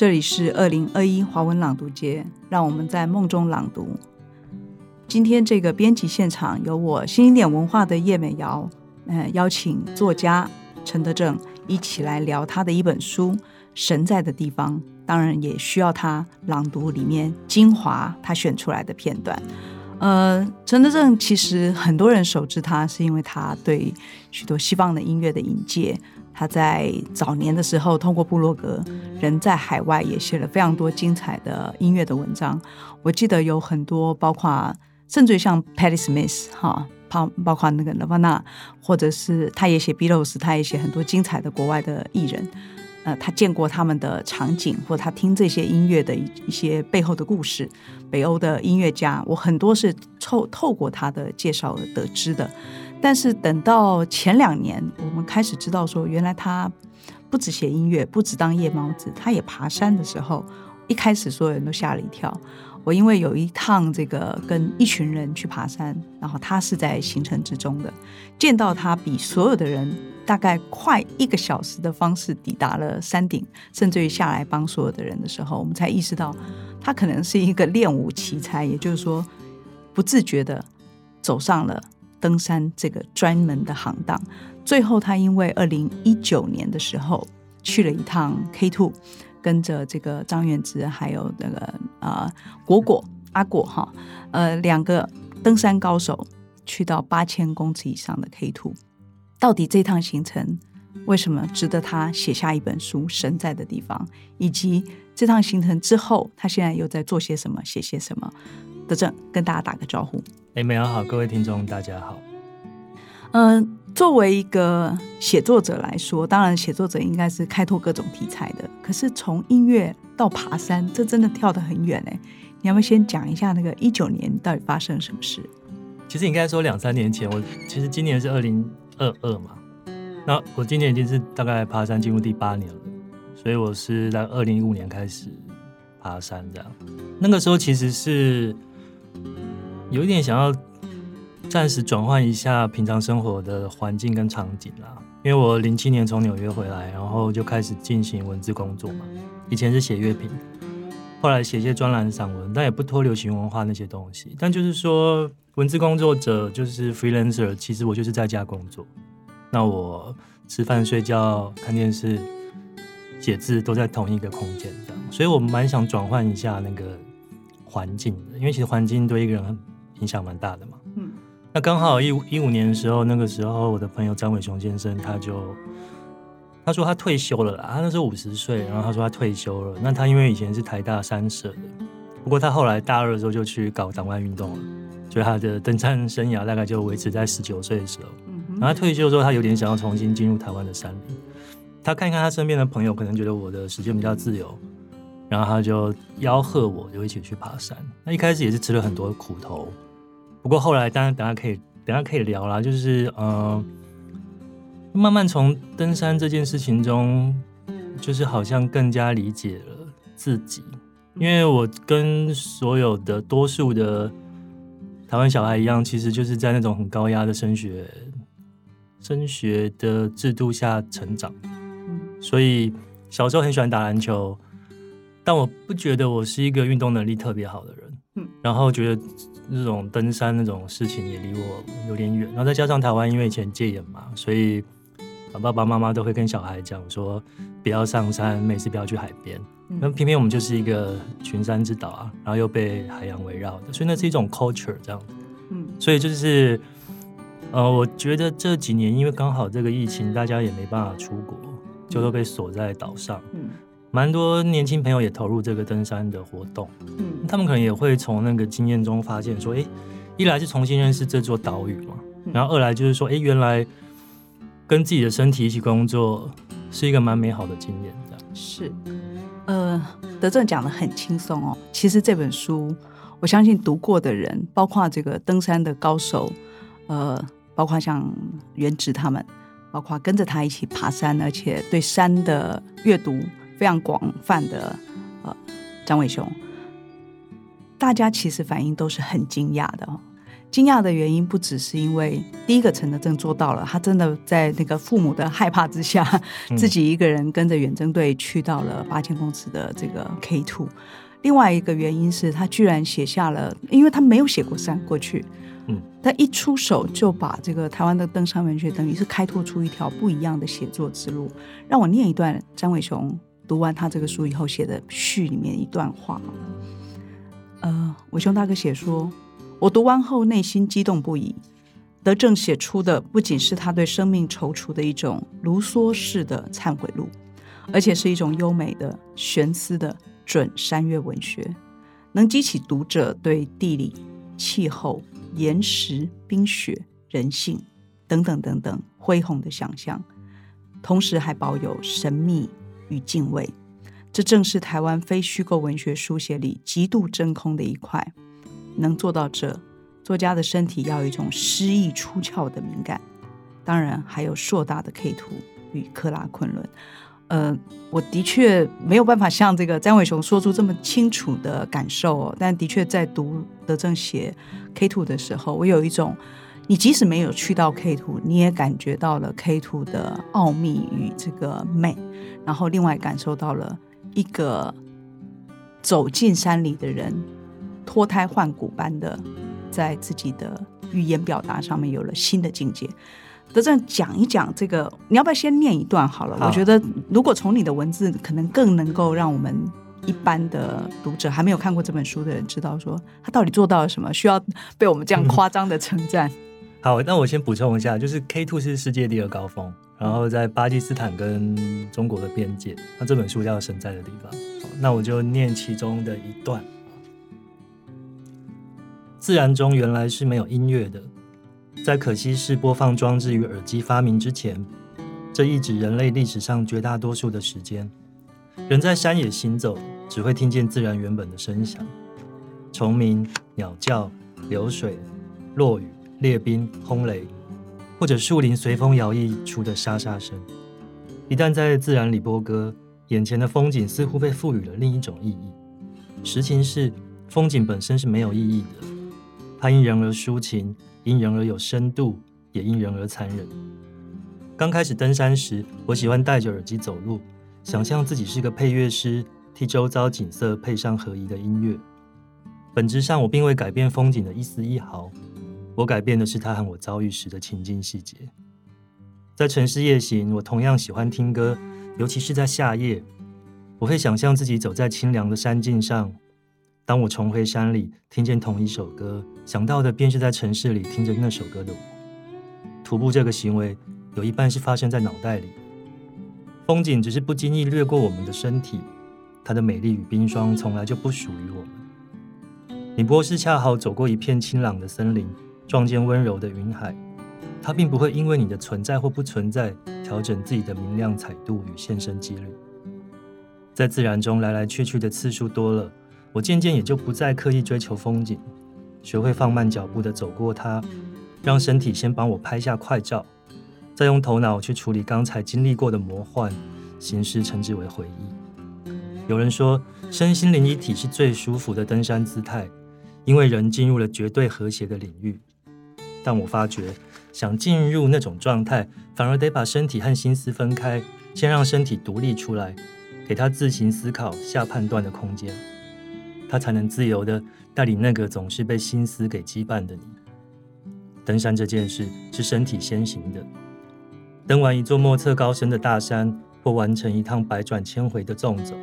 这里是二零二一华文朗读节，让我们在梦中朗读。今天这个编辑现场由我新经典文化的叶美瑶，呃，邀请作家陈德正一起来聊他的一本书《神在的地方》，当然也需要他朗读里面精华他选出来的片段。呃，陈德正其实很多人熟知他，是因为他对许多西方的音乐的引介。他在早年的时候，通过布洛格，人在海外也写了非常多精彩的音乐的文章。我记得有很多，包括甚至像 Patti Smith 哈，包包括那个 Nirvana，或者是他也写 Beatles，他也写很多精彩的国外的艺人。呃，他见过他们的场景，或他听这些音乐的一一些背后的故事。北欧的音乐家，我很多是透透过他的介绍而得知的。但是等到前两年，我们开始知道说，原来他不止写音乐，不止当夜猫子，他也爬山的时候，一开始所有人都吓了一跳。我因为有一趟这个跟一群人去爬山，然后他是在行程之中的，见到他比所有的人大概快一个小时的方式抵达了山顶，甚至于下来帮所有的人的时候，我们才意识到他可能是一个练武奇才，也就是说不自觉的走上了。登山这个专门的行当，最后他因为二零一九年的时候去了一趟 K Two，跟着这个张元之还有那个呃果果阿果哈，呃两个登山高手去到八千公尺以上的 K Two，到底这趟行程为什么值得他写下一本书《神在的地方》，以及这趟行程之后他现在又在做些什么，写些什么？德正跟大家打个招呼。哎，美瑶好，各位听众大家好。嗯，作为一个写作者来说，当然写作者应该是开拓各种题材的。可是从音乐到爬山，这真的跳得很远哎。你要不要先讲一下那个一九年到底发生了什么事？其实应该说两三年前，我其实今年是二零二二嘛，那我今年已经是大概爬山进入第八年了，所以我是在二零一五年开始爬山这样。那个时候其实是。有一点想要暂时转换一下平常生活的环境跟场景啦，因为我零七年从纽约回来，然后就开始进行文字工作嘛。以前是写乐评，后来写一些专栏散文，但也不脱流行文化那些东西。但就是说，文字工作者就是 freelancer，其实我就是在家工作。那我吃饭、睡觉、看电视、写字都在同一个空间这样，所以我蛮想转换一下那个环境的，因为其实环境对一个人。影响蛮大的嘛，嗯，那刚好一五一五年的时候，那个时候我的朋友张伟雄先生他就他说他退休了啦，他那时候五十岁，然后他说他退休了。那他因为以前是台大三社的，不过他后来大二的时候就去搞党外运动了，所以他的登山生涯大概就维持在十九岁的时候。然后他退休之后，他有点想要重新进入台湾的山林，他看一看他身边的朋友，可能觉得我的时间比较自由，然后他就吆喝我，就一起去爬山。那一开始也是吃了很多苦头。不过后来，当然等下可以，等下可以聊啦。就是，呃，慢慢从登山这件事情中，就是好像更加理解了自己。因为我跟所有的多数的台湾小孩一样，其实就是在那种很高压的升学、升学的制度下成长。所以小时候很喜欢打篮球，但我不觉得我是一个运动能力特别好的人。嗯，然后觉得。那种登山那种事情也离我有点远，然后再加上台湾因为以前戒严嘛，所以爸爸妈妈都会跟小孩讲说不要上山，每次不要去海边。那偏偏我们就是一个群山之岛啊，然后又被海洋围绕的，所以那是一种 culture 这样。嗯，所以就是呃，我觉得这几年因为刚好这个疫情，大家也没办法出国，就都被锁在岛上。嗯。蛮多年轻朋友也投入这个登山的活动，嗯，他们可能也会从那个经验中发现说，哎，一来是重新认识这座岛屿嘛，然后二来就是说，哎，原来跟自己的身体一起工作是一个蛮美好的经验，这样是。呃，德正讲的很轻松哦，其实这本书，我相信读过的人，包括这个登山的高手，呃，包括像原植他们，包括跟着他一起爬山，而且对山的阅读。非常广泛的，呃，张伟雄，大家其实反应都是很惊讶的哦。惊讶的原因不只是因为第一个陈德正做到了，他真的在那个父母的害怕之下，自己一个人跟着远征队去到了八千公尺的这个 K two。另外一个原因是他居然写下了，因为他没有写过山过去，嗯，他一出手就把这个台湾的登山文学等于是开拓出一条不一样的写作之路。让我念一段张伟雄读完他这个书以后写的序里面一段话，呃，伟雄大哥写说，我读完后内心激动不已。德正写出的不仅是他对生命踌躇的一种卢梭式的忏悔录，而且是一种优美的悬思的。准山岳文学能激起读者对地理、气候、岩石、冰雪、人性等等等等恢宏的想象，同时还保有神秘与敬畏。这正是台湾非虚构文学书写里极度真空的一块。能做到这，作家的身体要有一种诗意出窍的敏感，当然还有硕大的 K 图与克拉昆仑。呃，我的确没有办法像这个詹伟雄说出这么清楚的感受哦，但的确在读德正写 K 图的时候，我有一种，你即使没有去到 K two，你也感觉到了 K two 的奥秘与这个美，然后另外感受到了一个走进山里的人脱胎换骨般的，在自己的语言表达上面有了新的境界。德正讲一讲这个，你要不要先念一段好了？我觉得如果从你的文字，可能更能够让我们一般的读者还没有看过这本书的人知道，说他到底做到了什么，需要被我们这样夸张的称赞。好，那我先补充一下，就是 K two 是世界第二高峰，然后在巴基斯坦跟中国的边界。那这本书叫《神在的地方》，那我就念其中的一段：自然中原来是没有音乐的。在可惜是播放装置与耳机发明之前，这一指人类历史上绝大多数的时间，人在山野行走，只会听见自然原本的声响：虫鸣、鸟叫、流水、落雨、列兵、轰雷，或者树林随风摇曳出的沙沙声。一旦在自然里播歌，眼前的风景似乎被赋予了另一种意义。实情是，风景本身是没有意义的，它因人而抒情。因人而有深度，也因人而残忍。刚开始登山时，我喜欢戴着耳机走路，想象自己是个配乐师，替周遭景色配上合宜的音乐。本质上，我并未改变风景的一丝一毫，我改变的是他和我遭遇时的情境细节。在城市夜行，我同样喜欢听歌，尤其是在夏夜，我会想象自己走在清凉的山径上。当我重回山里，听见同一首歌，想到的便是在城市里听着那首歌的我。徒步这个行为，有一半是发生在脑袋里。风景只是不经意掠过我们的身体，它的美丽与冰霜从来就不属于我们。你波是恰好走过一片清朗的森林，撞见温柔的云海，它并不会因为你的存在或不存在，调整自己的明亮彩度与现身几率。在自然中来来去去的次数多了。我渐渐也就不再刻意追求风景，学会放慢脚步的走过它，让身体先帮我拍下快照，再用头脑去处理刚才经历过的魔幻，形式称之为回忆。有人说，身心灵一体是最舒服的登山姿态，因为人进入了绝对和谐的领域。但我发觉，想进入那种状态，反而得把身体和心思分开，先让身体独立出来，给他自行思考、下判断的空间。他才能自由的带领那个总是被心思给羁绊的你。登山这件事是身体先行的。登完一座莫测高深的大山，或完成一趟百转千回的纵走，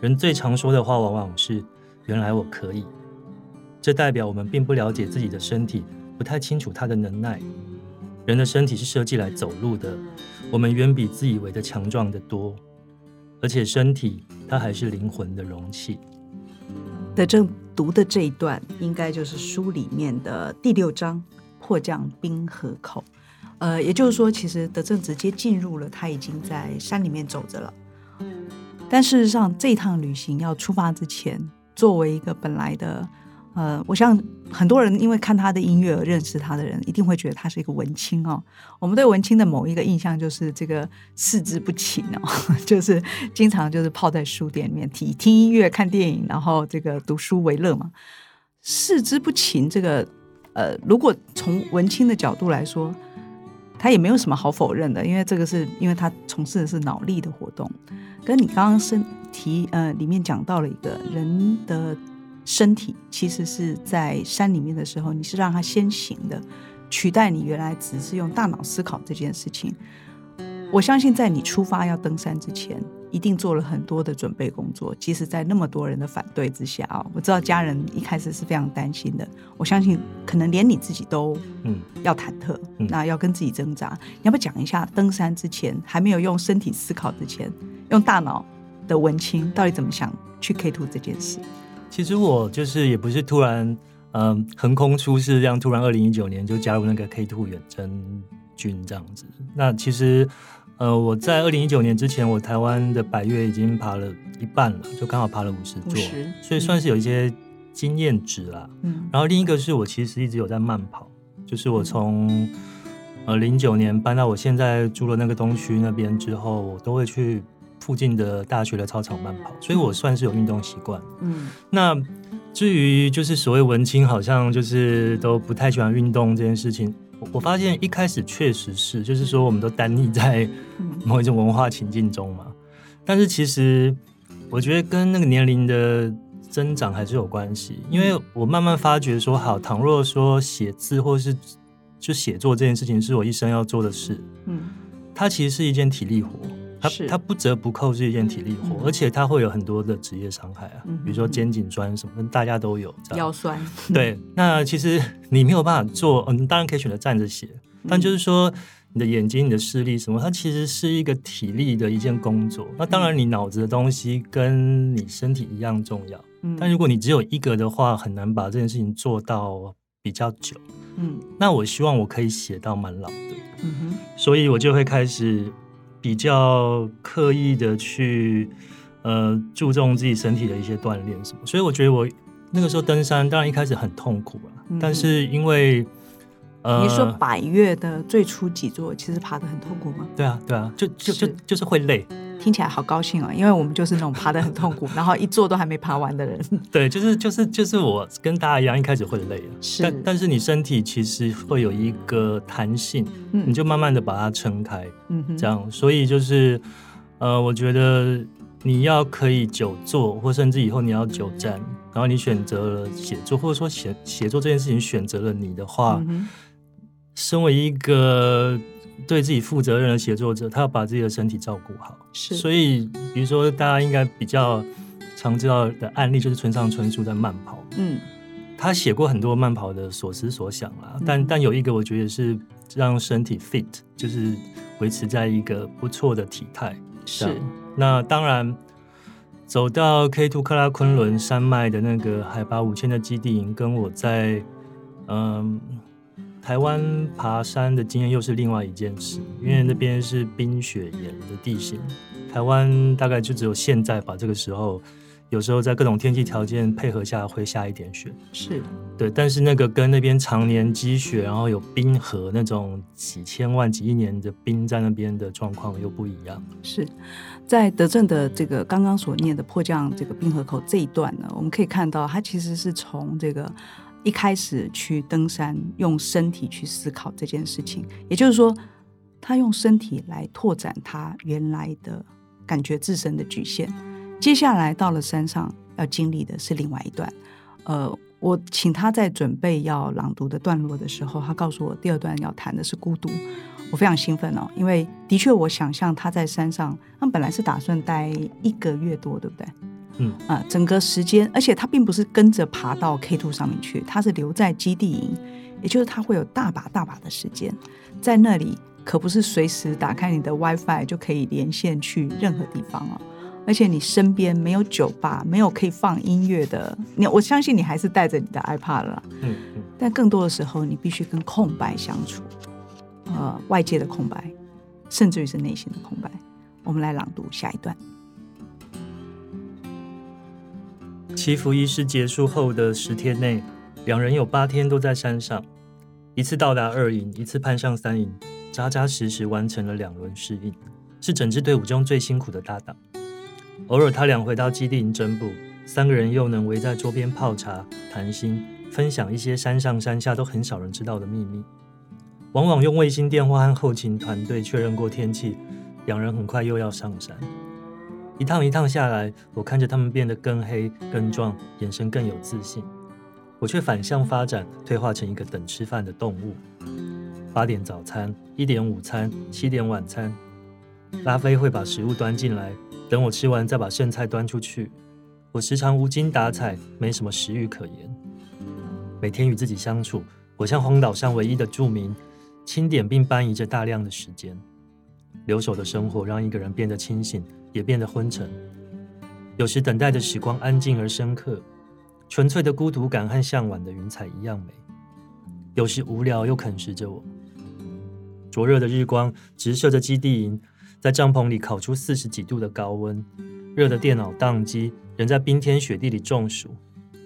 人最常说的话往往是“原来我可以”。这代表我们并不了解自己的身体，不太清楚他的能耐。人的身体是设计来走路的，我们远比自以为的强壮的多。而且身体它还是灵魂的容器。德正读的这一段，应该就是书里面的第六章“迫降冰河口”。呃，也就是说，其实德正直接进入了他已经在山里面走着了。但事实上，这趟旅行要出发之前，作为一个本来的。呃，我想很多人因为看他的音乐而认识他的人，一定会觉得他是一个文青哦。我们对文青的某一个印象就是这个四肢不勤哦，就是经常就是泡在书店里面听听音乐、看电影，然后这个读书为乐嘛。四肢不勤这个呃，如果从文青的角度来说，他也没有什么好否认的，因为这个是因为他从事的是脑力的活动。跟你刚刚身提呃里面讲到了一个人的身体，其实是在山里面的时候，你是让它先行的，取代你原来只是用大脑思考这件事情。我相信在你出发要登山之前，一定做了很多的准备工作。即使在那么多人的反对之下啊，我知道家人一开始是非常担心的。我相信可能连你自己都嗯要忐忑，那要跟自己挣扎。你要不要讲一下登山之前还没有用身体思考之前，用大脑的文青到底怎么想去 K two 这件事？其实我就是也不是突然嗯横空出世，这样突然二零一九年就加入那个 K two 远征军这样子。那其实。呃，我在二零一九年之前，我台湾的百越已经爬了一半了，就刚好爬了五十座，所以算是有一些经验值啦。嗯，然后另一个是我其实一直有在慢跑，就是我从呃零九年搬到我现在住的那个东区那边之后，我都会去附近的大学的操场慢跑，所以我算是有运动习惯。嗯，那至于就是所谓文青，好像就是都不太喜欢运动这件事情。我发现一开始确实是，就是说我们都单立在某一种文化情境中嘛。但是其实我觉得跟那个年龄的增长还是有关系，因为我慢慢发觉说，好，倘若说写字或是就写作这件事情是我一生要做的事，嗯，它其实是一件体力活。它它不折不扣是一件体力活，而且它会有很多的职业伤害啊，比如说肩颈酸什么，大家都有。腰酸。对，那其实你没有办法做，嗯，当然可以选择站着写，但就是说你的眼睛、你的视力什么，它其实是一个体力的一件工作。那当然，你脑子的东西跟你身体一样重要，但如果你只有一个的话，很难把这件事情做到比较久。嗯，那我希望我可以写到蛮老的，嗯哼，所以我就会开始。比较刻意的去，呃，注重自己身体的一些锻炼什么，所以我觉得我那个时候登山，当然一开始很痛苦了，但是因为，呃，你说百越的最初几座其实爬的很痛苦吗？对啊，对啊，就就就就是会累。听起来好高兴啊，因为我们就是那种爬的很痛苦，然后一坐都还没爬完的人。对，就是就是就是我跟大家一样，一开始会累啊，但但是你身体其实会有一个弹性，嗯，你就慢慢的把它撑开，嗯，这样，所以就是呃，我觉得你要可以久坐，或甚至以后你要久站，然后你选择了写作，或者说写写作这件事情选择了你的话，身为一个。对自己负责任的写作者，他要把自己的身体照顾好。是，所以比如说大家应该比较常知道的案例，就是村上春树在慢跑。嗯，他写过很多慢跑的所思所想啦，但但有一个我觉得是让身体 fit，就是维持在一个不错的体态。是，那当然走到 K Two 克拉昆仑山脉的那个海拔五千的基地营，跟我在嗯。台湾爬山的经验又是另外一件事，因为那边是冰雪岩的地形。台湾大概就只有现在吧，这个时候有时候在各种天气条件配合下会下一点雪，是对。但是那个跟那边常年积雪，然后有冰河那种几千万、几亿年的冰在那边的状况又不一样。是在德政的这个刚刚所念的迫降这个冰河口这一段呢，我们可以看到它其实是从这个。一开始去登山，用身体去思考这件事情，也就是说，他用身体来拓展他原来的感觉自身的局限。接下来到了山上，要经历的是另外一段。呃，我请他在准备要朗读的段落的时候，他告诉我第二段要谈的是孤独。我非常兴奋哦，因为的确我想象他在山上，他本来是打算待一个月多，对不对？嗯啊，整个时间，而且他并不是跟着爬到 K two 上面去，他是留在基地营，也就是他会有大把大把的时间在那里，可不是随时打开你的 WiFi 就可以连线去任何地方哦。而且你身边没有酒吧，没有可以放音乐的，你我相信你还是带着你的 iPad 了。嗯嗯。但更多的时候，你必须跟空白相处，呃，外界的空白，甚至于是内心的空白。我们来朗读下一段。祈福仪式结束后的十天内，两人有八天都在山上，一次到达二营，一次攀上三营，扎扎实实完成了两轮适应，是整支队伍中最辛苦的搭档。偶尔他俩回到基地营整部，三个人又能围在桌边泡茶、谈心，分享一些山上山下都很少人知道的秘密。往往用卫星电话和后勤团队确认过天气，两人很快又要上山。一趟一趟下来，我看着他们变得更黑、更壮，眼神更有自信。我却反向发展，退化成一个等吃饭的动物。八点早餐，一点午餐，七点晚餐。拉菲会把食物端进来，等我吃完再把剩菜端出去。我时常无精打采，没什么食欲可言。每天与自己相处，我像荒岛上唯一的住民，清点并搬移着大量的时间。留守的生活让一个人变得清醒，也变得昏沉。有时等待的时光安静而深刻，纯粹的孤独感和向晚的云彩一样美。有时无聊又啃食着我。灼热的日光直射着基地营，在帐篷里烤出四十几度的高温，热的电脑宕机，人在冰天雪地里中暑，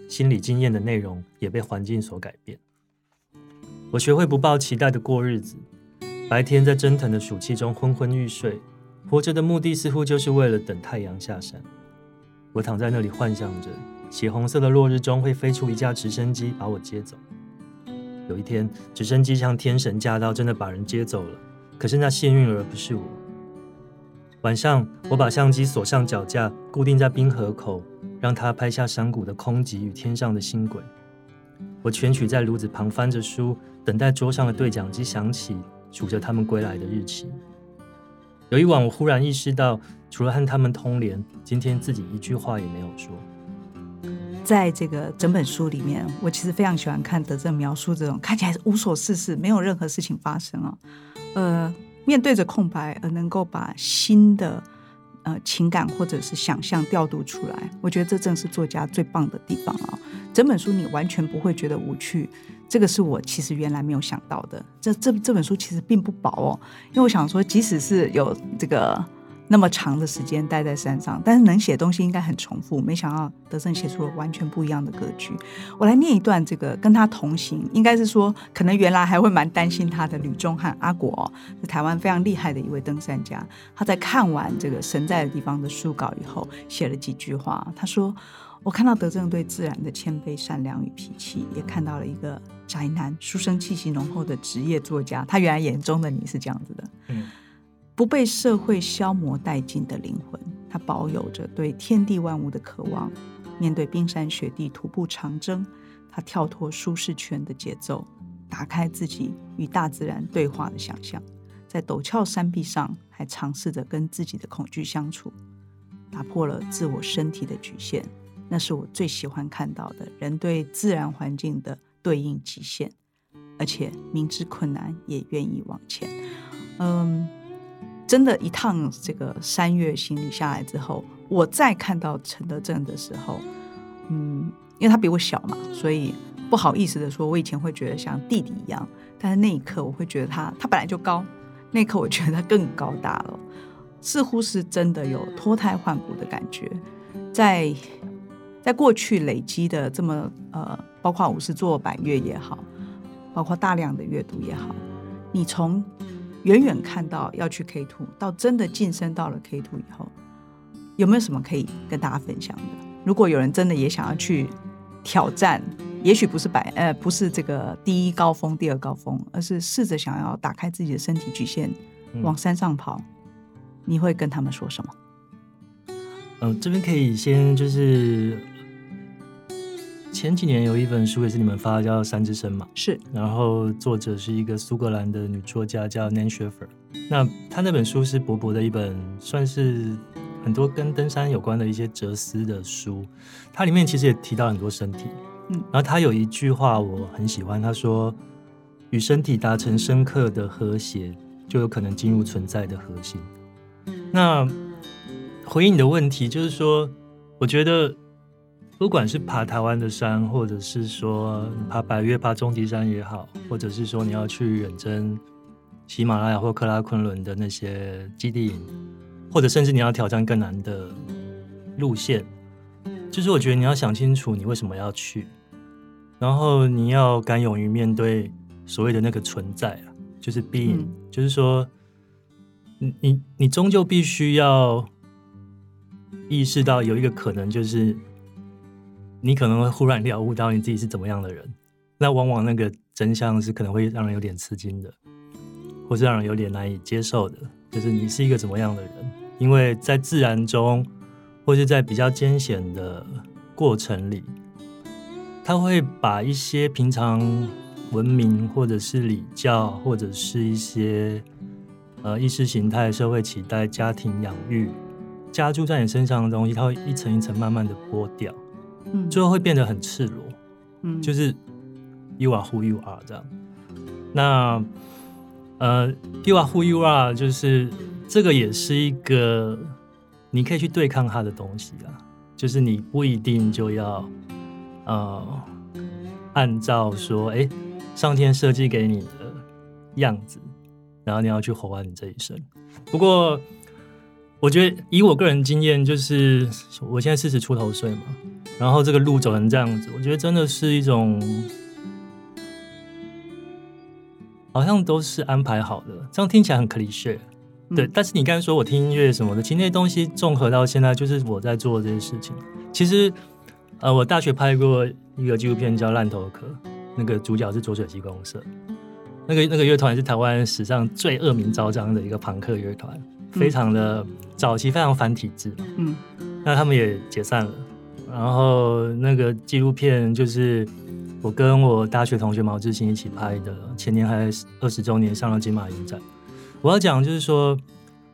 心理经验的内容也被环境所改变。我学会不抱期待的过日子。白天在蒸腾的暑气中昏昏欲睡，活着的目的似乎就是为了等太阳下山。我躺在那里幻想着，血红色的落日中会飞出一架直升机把我接走。有一天，直升机像天神驾到，真的把人接走了。可是那幸运儿不是我。晚上，我把相机锁上脚架，固定在冰河口，让它拍下山谷的空寂与天上的星轨。我蜷曲在炉子旁翻着书，等待桌上的对讲机响起。数着他们归来的日期。有一晚，我忽然意识到，除了和他们通联，今天自己一句话也没有说。在这个整本书里面，我其实非常喜欢看德正描述这种看起来无所事事、没有任何事情发生啊，呃，面对着空白而能够把新的呃情感或者是想象调度出来。我觉得这正是作家最棒的地方啊！整本书你完全不会觉得无趣。这个是我其实原来没有想到的。这这这本书其实并不薄哦，因为我想说，即使是有这个那么长的时间待在山上，但是能写东西应该很重复。没想到德胜写出了完全不一样的格局。我来念一段这个跟他同行，应该是说可能原来还会蛮担心他的吕中汉阿果，是台湾非常厉害的一位登山家。他在看完这个神在的地方的书稿以后，写了几句话。他说。我看到德正对自然的谦卑、善良与脾气，也看到了一个宅男、书生气息浓厚的职业作家。他原来眼中的你是这样子的，嗯，不被社会消磨殆尽的灵魂，他保有着对天地万物的渴望。面对冰山雪地徒步长征，他跳脱舒适圈的节奏，打开自己与大自然对话的想象，在陡峭山壁上还尝试着跟自己的恐惧相处，打破了自我身体的局限。那是我最喜欢看到的人对自然环境的对应极限，而且明知困难也愿意往前。嗯，真的，一趟这个山月行李下来之后，我再看到陈德正的时候，嗯，因为他比我小嘛，所以不好意思的说，我以前会觉得像弟弟一样，但是那一刻我会觉得他，他本来就高，那一刻我觉得他更高大了，似乎是真的有脱胎换骨的感觉，在。在过去累积的这么呃，包括五十座百月也好，包括大量的阅读也好，你从远远看到要去 K two，到真的晋升到了 K two 以后，有没有什么可以跟大家分享的？如果有人真的也想要去挑战，也许不是百呃不是这个第一高峰、第二高峰，而是试着想要打开自己的身体局限，往山上跑，你会跟他们说什么？嗯，这边可以先就是。前几年有一本书也是你们发的，叫《三之声》嘛，是。然后作者是一个苏格兰的女作家，叫 Nan Schaefer。那她那本书是薄薄的一本，算是很多跟登山有关的一些哲思的书。它里面其实也提到很多身体，嗯。然后她有一句话我很喜欢，她说：“与身体达成深刻的和谐，就有可能进入存在的核心。”那回应你的问题，就是说，我觉得。不管是爬台湾的山，或者是说爬百越、爬终极山也好，或者是说你要去远征喜马拉雅或克拉昆仑的那些基地营，或者甚至你要挑战更难的路线，就是我觉得你要想清楚你为什么要去，然后你要敢勇于面对所谓的那个存在啊，就是 being，就是说你你你终究必须要意识到有一个可能就是。你可能会忽然了悟到你自己是怎么样的人。那往往那个真相是可能会让人有点吃惊的，或是让人有点难以接受的，就是你是一个怎么样的人。因为在自然中，或是在比较艰险的过程里，他会把一些平常文明，或者是礼教，或者是一些呃意识形态、社会期待、家庭养育加注在你身上的东西，它会一层一层慢慢的剥掉，嗯，最后会变得很赤裸，嗯，就是 you are who you are 这样。那呃，you are who you are 就是。这个也是一个你可以去对抗它的东西啊，就是你不一定就要呃按照说哎上天设计给你的样子，然后你要去活完你这一生。不过我觉得以我个人经验，就是我现在四十出头岁嘛，然后这个路走成这样子，我觉得真的是一种好像都是安排好的，这样听起来很 cliche。对，但是你刚才说我听音乐什么的，其实那些东西综合到现在，就是我在做这些事情。其实，呃，我大学拍过一个纪录片叫《烂头壳》，那个主角是左水溪公社，那个那个乐团是台湾史上最恶名昭彰的一个朋克乐团，非常的早期，非常反体制。嗯，那他们也解散了。然后那个纪录片就是我跟我大学同学毛志新一起拍的，前年还二十周年上了金马影展。我要讲就是说，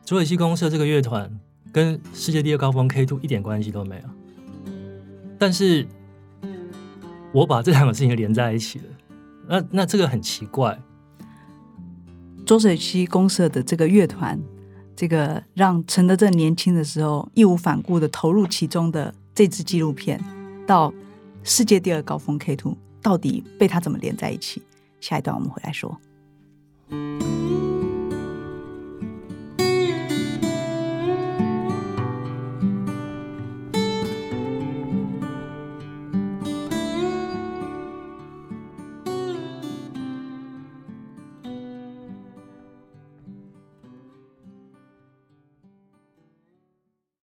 卓伟西公社这个乐团跟世界第二高峰 K Two 一点关系都没有，但是我把这两个事情连在一起了，那那这个很奇怪。卓水溪公社的这个乐团，这个让陈德正年轻的时候义无反顾的投入其中的这支纪录片，到世界第二高峰 K Two，到底被他怎么连在一起？下一段我们回来说。